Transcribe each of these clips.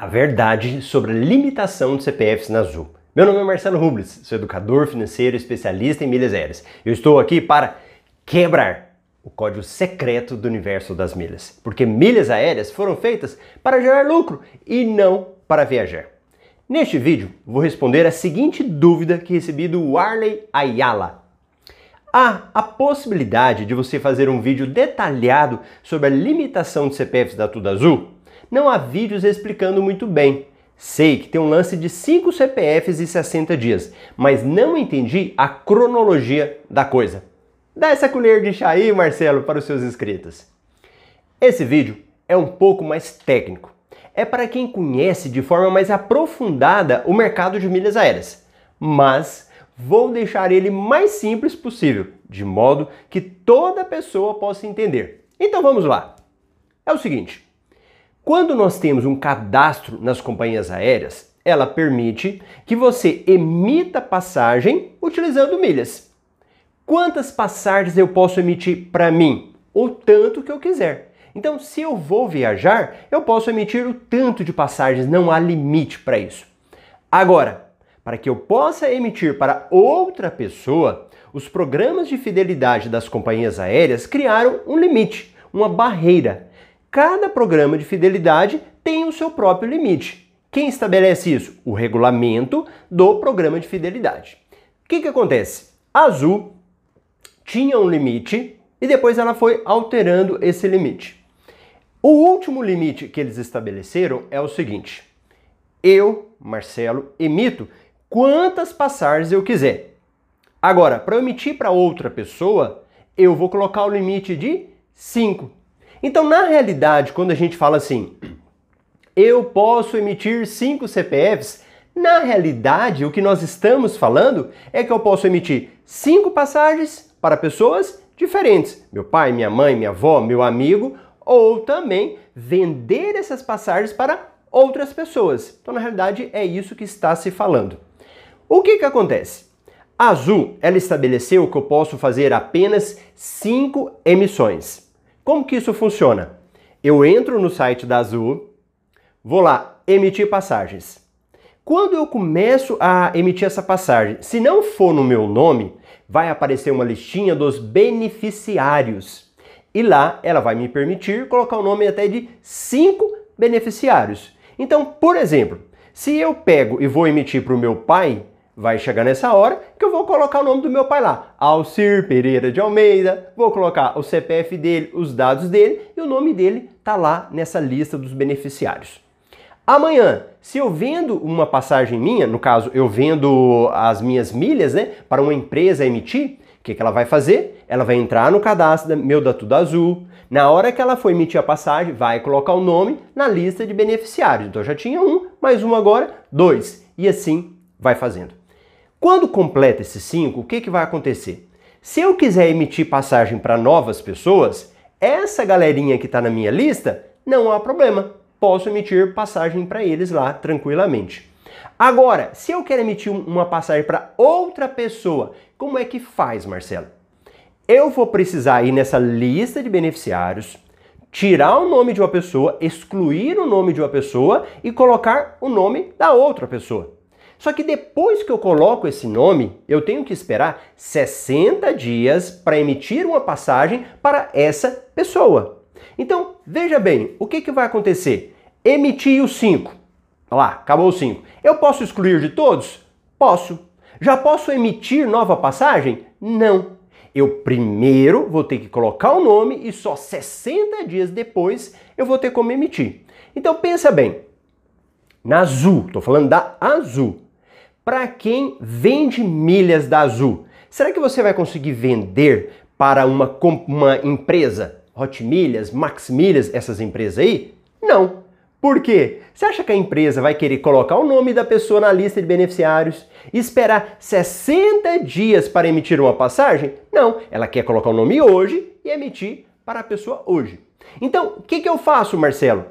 A verdade sobre a limitação de CPFs na Azul. Meu nome é Marcelo Rubles, sou educador financeiro especialista em milhas aéreas. Eu estou aqui para quebrar o código secreto do universo das milhas, porque milhas aéreas foram feitas para gerar lucro e não para viajar. Neste vídeo, vou responder a seguinte dúvida que recebi do Warley Ayala. Há a possibilidade de você fazer um vídeo detalhado sobre a limitação de CPFs da Tudo Azul? Não há vídeos explicando muito bem. Sei que tem um lance de 5 CPFs e 60 dias, mas não entendi a cronologia da coisa. Dá essa colher de chá aí, Marcelo, para os seus inscritos. Esse vídeo é um pouco mais técnico. É para quem conhece de forma mais aprofundada o mercado de milhas aéreas, mas vou deixar ele mais simples possível, de modo que toda pessoa possa entender. Então vamos lá. É o seguinte, quando nós temos um cadastro nas companhias aéreas, ela permite que você emita passagem utilizando milhas. Quantas passagens eu posso emitir para mim? O tanto que eu quiser. Então, se eu vou viajar, eu posso emitir o tanto de passagens, não há limite para isso. Agora, para que eu possa emitir para outra pessoa, os programas de fidelidade das companhias aéreas criaram um limite, uma barreira Cada programa de fidelidade tem o seu próprio limite. Quem estabelece isso? O regulamento do programa de fidelidade. O que, que acontece? A Azul tinha um limite e depois ela foi alterando esse limite. O último limite que eles estabeleceram é o seguinte: eu, Marcelo, emito quantas passagens eu quiser. Agora, para emitir para outra pessoa, eu vou colocar o limite de 5. Então, na realidade, quando a gente fala assim, eu posso emitir 5 CPFs, na realidade, o que nós estamos falando é que eu posso emitir 5 passagens para pessoas diferentes. Meu pai, minha mãe, minha avó, meu amigo, ou também vender essas passagens para outras pessoas. Então, na realidade, é isso que está se falando. O que, que acontece? A Azul, ela estabeleceu que eu posso fazer apenas 5 emissões. Como que isso funciona? Eu entro no site da Azul, vou lá, emitir passagens. Quando eu começo a emitir essa passagem, se não for no meu nome, vai aparecer uma listinha dos beneficiários. E lá ela vai me permitir colocar o nome até de cinco beneficiários. Então, por exemplo, se eu pego e vou emitir para o meu pai, vai chegar nessa hora que eu vou colocar o nome do meu pai lá, Alcir Pereira de Almeida, vou colocar o CPF dele, os dados dele e o nome dele tá lá nessa lista dos beneficiários. Amanhã, se eu vendo uma passagem minha, no caso eu vendo as minhas milhas, né, para uma empresa emitir, o que, que ela vai fazer? Ela vai entrar no cadastro meu da Tudo Azul. Na hora que ela for emitir a passagem, vai colocar o nome na lista de beneficiários. Então já tinha um, mais um agora, dois. E assim vai fazendo. Quando completa esses cinco, o que, que vai acontecer? Se eu quiser emitir passagem para novas pessoas, essa galerinha que está na minha lista, não há problema. Posso emitir passagem para eles lá tranquilamente. Agora, se eu quero emitir uma passagem para outra pessoa, como é que faz, Marcelo? Eu vou precisar ir nessa lista de beneficiários, tirar o nome de uma pessoa, excluir o nome de uma pessoa e colocar o nome da outra pessoa. Só que depois que eu coloco esse nome, eu tenho que esperar 60 dias para emitir uma passagem para essa pessoa. Então, veja bem, o que, que vai acontecer? Emitir os 5. Lá, acabou os 5. Eu posso excluir de todos? Posso. Já posso emitir nova passagem? Não. Eu primeiro vou ter que colocar o nome e só 60 dias depois eu vou ter como emitir. Então pensa bem, na Azul, estou falando da Azul, para quem vende milhas da Azul. Será que você vai conseguir vender para uma, uma empresa? Hot Milhas, Max Milhas, essas empresas aí? Não. Por quê? Você acha que a empresa vai querer colocar o nome da pessoa na lista de beneficiários e esperar 60 dias para emitir uma passagem? Não, ela quer colocar o nome hoje e emitir para a pessoa hoje. Então, o que, que eu faço, Marcelo?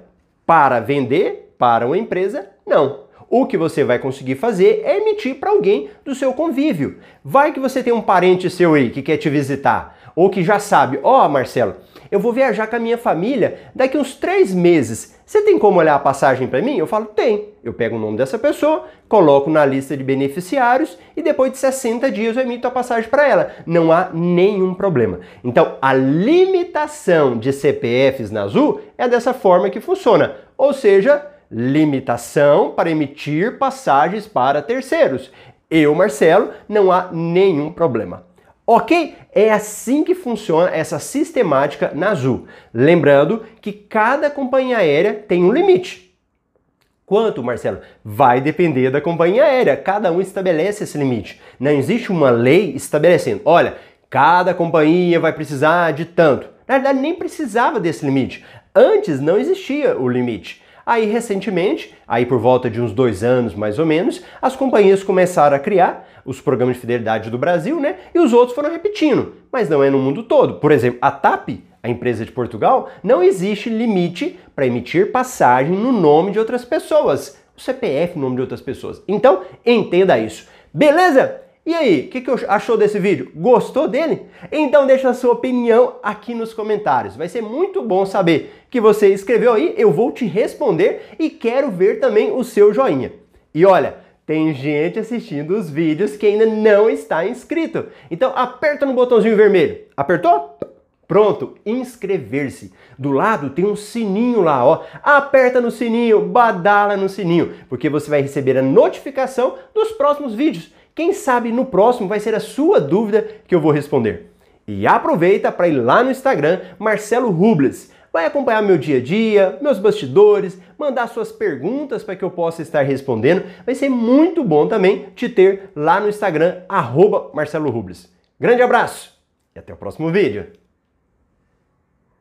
Para vender para uma empresa? Não. O que você vai conseguir fazer é emitir para alguém do seu convívio. Vai que você tem um parente seu aí que quer te visitar, ou que já sabe, ó oh, Marcelo, eu vou viajar com a minha família daqui uns três meses. Você tem como olhar a passagem para mim? Eu falo, tem. Eu pego o nome dessa pessoa, coloco na lista de beneficiários e depois de 60 dias eu emito a passagem para ela. Não há nenhum problema. Então, a limitação de CPFs na Azul é dessa forma que funciona. Ou seja, limitação para emitir passagens para terceiros. Eu, Marcelo, não há nenhum problema. Ok? É assim que funciona essa sistemática na Azul. Lembrando que cada companhia aérea tem um limite. Quanto, Marcelo? Vai depender da companhia aérea. Cada um estabelece esse limite. Não existe uma lei estabelecendo, olha, cada companhia vai precisar de tanto. Na verdade, nem precisava desse limite. Antes não existia o limite. Aí, recentemente, aí por volta de uns dois anos mais ou menos, as companhias começaram a criar os programas de fidelidade do Brasil, né? E os outros foram repetindo, mas não é no mundo todo. Por exemplo, a TAP, a empresa de Portugal, não existe limite para emitir passagem no nome de outras pessoas. O CPF no nome de outras pessoas. Então, entenda isso. Beleza? E aí, o que, que achou desse vídeo? Gostou dele? Então deixa a sua opinião aqui nos comentários. Vai ser muito bom saber que você escreveu aí, eu vou te responder e quero ver também o seu joinha. E olha, tem gente assistindo os vídeos que ainda não está inscrito. Então aperta no botãozinho vermelho. Apertou? Pronto, inscrever-se. Do lado tem um sininho lá, ó. Aperta no sininho, badala no sininho, porque você vai receber a notificação dos próximos vídeos. Quem sabe no próximo vai ser a sua dúvida que eu vou responder. E aproveita para ir lá no Instagram, Marcelo Rubles. Vai acompanhar meu dia a dia, meus bastidores, mandar suas perguntas para que eu possa estar respondendo. Vai ser muito bom também te ter lá no Instagram, arroba Marcelo Rubles. Grande abraço e até o próximo vídeo.